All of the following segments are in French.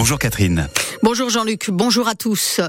Bonjour Catherine. Bonjour Jean-Luc, bonjour à tous.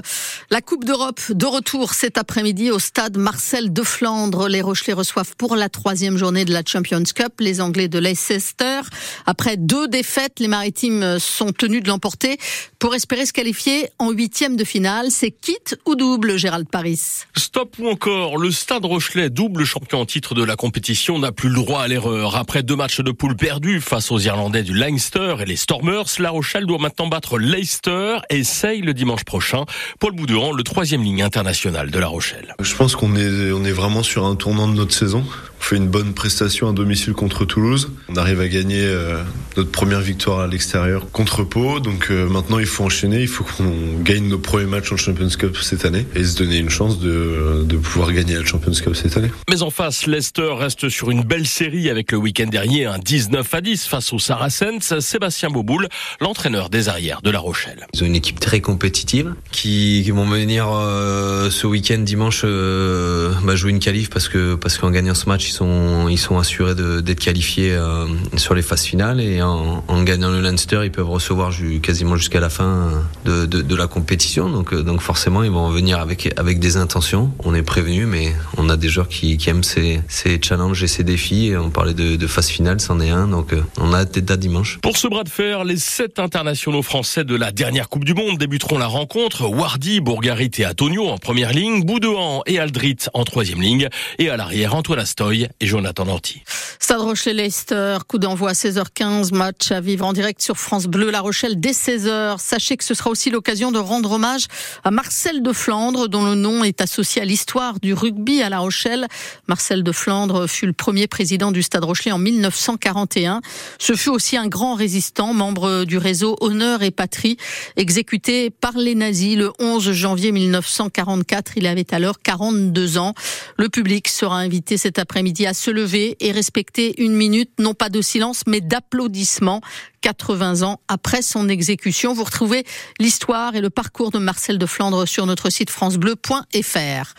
La Coupe d'Europe de retour cet après-midi au stade Marcel de Flandre. Les Rochelais reçoivent pour la troisième journée de la Champions Cup les Anglais de Leicester. Après deux défaites, les Maritimes sont tenus de l'emporter pour espérer se qualifier en huitième de finale. C'est quitte ou double, Gérald Paris? Stop ou encore, le stade Rochelet, double champion en titre de la compétition, n'a plus le droit à l'erreur. Après deux matchs de poule perdus face aux Irlandais du Leinster et les Stormers, La Rochelle doit maintenant battre Leicester essaye le dimanche prochain. Paul Boudouran, le troisième ligne international de La Rochelle. Je pense qu'on est, on est vraiment sur un tournant de notre saison. On fait une bonne prestation à domicile contre Toulouse. On arrive à gagner euh, notre première victoire à l'extérieur contre Pau. Donc euh, maintenant, il faut enchaîner. Il faut qu'on gagne nos premiers matchs en Champions Cup cette année et se donner une chance de, de pouvoir gagner la Champions Cup cette année. Mais en face, Leicester reste sur une belle série avec le week-end dernier un 19 à 10 face aux Saracens. Sébastien Boboul, l'entraîneur des arrières de La Rochelle. Ils ont une équipe très compétitive qui, qui vont venir euh, ce week-end dimanche euh, bah, jouer une qualif parce que parce qu'en gagnant ce match sont ils sont assurés d'être qualifiés euh, sur les phases finales et en, gagnant le Leinster ils peuvent recevoir quasiment jusqu'à la fin de, la compétition. Donc donc forcément ils vont venir avec des intentions. On est prévenu mais on a des joueurs qui, aiment ces, challenges et ces défis. Et on parlait de, de phase finale c'en est un. Donc on a hâte d'être dimanche. Pour ce bras de fer les sept internationaux français de la dernière Coupe du Monde débuteront la rencontre. Wardy, Bourgarit et Antonio en première ligne, Boudouan et Aldrit en troisième ligne, et à l'arrière Antoine Astoy et Jonathan Norty. Stade Rochelet-Leicester, coup d'envoi à 16h15, match à vivre en direct sur France Bleu La Rochelle dès 16h. Sachez que ce sera aussi l'occasion de rendre hommage à Marcel de Flandre, dont le nom est associé à l'histoire du rugby à La Rochelle. Marcel de Flandre fut le premier président du Stade Rochelet en 1941. Ce fut aussi un grand résistant, membre du réseau Honneur et Patrie, exécuté par les nazis le 11 janvier 1944. Il avait alors 42 ans. Le public sera invité cet après-midi à se lever et respecter une minute, non pas de silence, mais d'applaudissements 80 ans après son exécution. Vous retrouvez l'histoire et le parcours de Marcel de Flandre sur notre site francebleu.fr.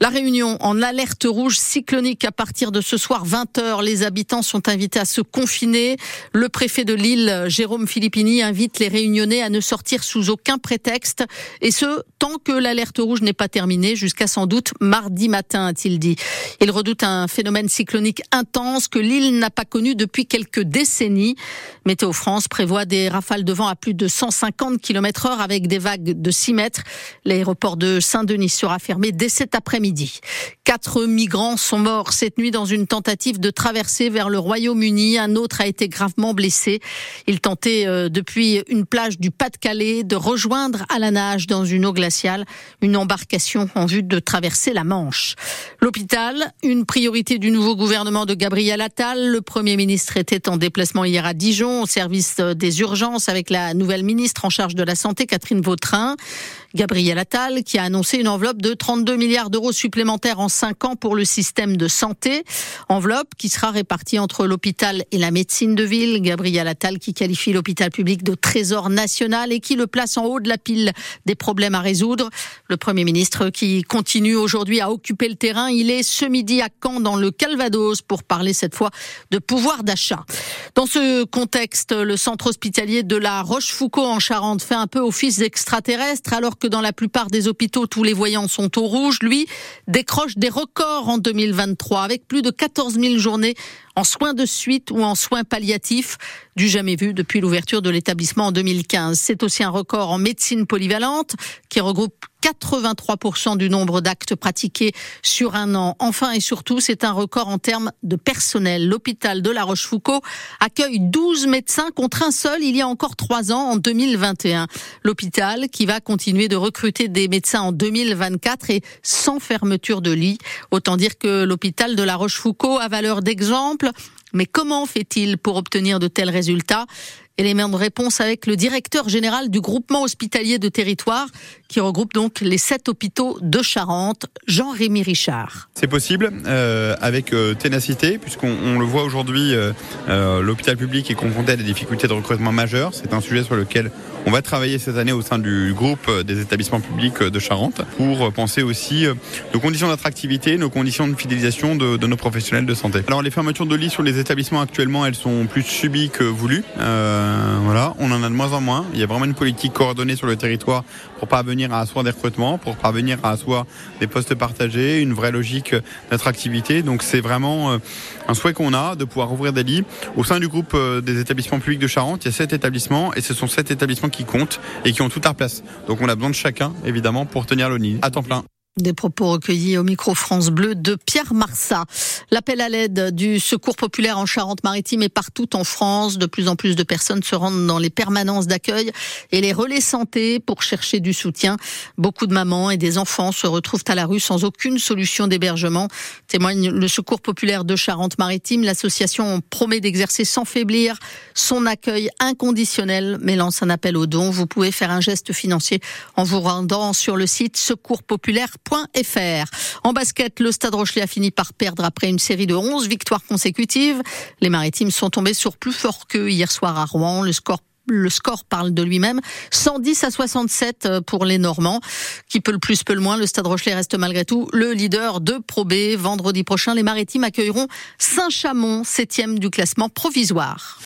La Réunion en alerte rouge cyclonique à partir de ce soir 20h. Les habitants sont invités à se confiner. Le préfet de Lille, Jérôme Filippini, invite les Réunionnais à ne sortir sous aucun prétexte et ce, tant que l'alerte rouge n'est pas terminée jusqu'à sans doute mardi matin, a-t-il dit. Il redoute un phénomène cyclonique intense que l'île n'a pas connu depuis quelques décennies. Météo France prévoit des rafales de vent à plus de 150 km heure avec des vagues de 6 mètres. L'aéroport de Saint-Denis sera fermé dès cet après-midi. Quatre migrants sont morts cette nuit dans une tentative de traverser vers le Royaume-Uni. Un autre a été gravement blessé. Il tentait euh, depuis une plage du Pas-de-Calais de rejoindre à la nage dans une eau glaciale une embarcation en vue de traverser la Manche. L'hôpital, une priorité du nouveau gouvernement de Gabriel Attal. Le Premier ministre était en déplacement hier à Dijon des urgences avec la nouvelle ministre en charge de la Santé, Catherine Vautrin. Gabriel Attal, qui a annoncé une enveloppe de 32 milliards d'euros supplémentaires en 5 ans pour le système de santé. Enveloppe qui sera répartie entre l'hôpital et la médecine de ville. Gabriel Attal qui qualifie l'hôpital public de trésor national et qui le place en haut de la pile des problèmes à résoudre. Le Premier ministre qui continue aujourd'hui à occuper le terrain. Il est ce midi à Caen dans le Calvados pour parler cette fois de pouvoir d'achat. Dans ce contexte, le centre hospitalier de la Rochefoucauld en Charente fait un peu office d'extraterrestre alors que dans la plupart des hôpitaux, tous les voyants sont au rouge. Lui décroche des records en 2023 avec plus de 14 000 journées en soins de suite ou en soins palliatifs, du jamais vu depuis l'ouverture de l'établissement en 2015. C'est aussi un record en médecine polyvalente qui regroupe 83% du nombre d'actes pratiqués sur un an. Enfin et surtout, c'est un record en termes de personnel. L'hôpital de La Rochefoucauld accueille 12 médecins contre un seul il y a encore trois ans, en 2021. L'hôpital qui va continuer de recruter des médecins en 2024 et sans fermeture de lit. Autant dire que l'hôpital de La Rochefoucauld a valeur d'exemple mais comment fait-il pour obtenir de tels résultats? Élément de réponse avec le directeur général du groupement hospitalier de territoire qui regroupe donc les sept hôpitaux de Charente, Jean-Rémy Richard. C'est possible euh, avec euh, ténacité puisqu'on le voit aujourd'hui, euh, l'hôpital public est confronté à des difficultés de recrutement majeures. C'est un sujet sur lequel on va travailler cette année au sein du groupe des établissements publics de Charente pour penser aussi nos conditions d'attractivité, nos conditions de fidélisation de, nos professionnels de santé. Alors les fermetures de lits sur les établissements actuellement, elles sont plus subies que voulues. Voilà, on en a demandé moins en moins. Il y a vraiment une politique coordonnée sur le territoire pour parvenir à asseoir des recrutements, pour parvenir à asseoir des postes partagés, une vraie logique d'attractivité. Donc c'est vraiment un souhait qu'on a de pouvoir ouvrir des lits. Au sein du groupe des établissements publics de Charente, il y a sept établissements et ce sont sept établissements qui comptent et qui ont toute leur place. Donc on a besoin de chacun, évidemment, pour tenir le nid à temps plein. Des propos recueillis au micro France Bleu de Pierre Marsat. L'appel à l'aide du secours populaire en Charente-Maritime et partout en France. De plus en plus de personnes se rendent dans les permanences d'accueil et les relais santé pour chercher du soutien. Beaucoup de mamans et des enfants se retrouvent à la rue sans aucune solution d'hébergement. Témoigne le secours populaire de Charente-Maritime. L'association promet d'exercer sans faiblir son accueil inconditionnel, mais lance un appel aux dons. Vous pouvez faire un geste financier en vous rendant sur le site secours populaire en basket, le Stade Rochelet a fini par perdre après une série de 11 victoires consécutives. Les Maritimes sont tombés sur plus fort qu'eux hier soir à Rouen. Le score le score parle de lui-même. 110 à 67 euh, pour les Normands. Qui peut le plus, peut le moins. Le Stade Rochelet reste malgré tout le leader de Pro B. Vendredi prochain, les Maritimes accueilleront Saint-Chamond, septième du classement provisoire.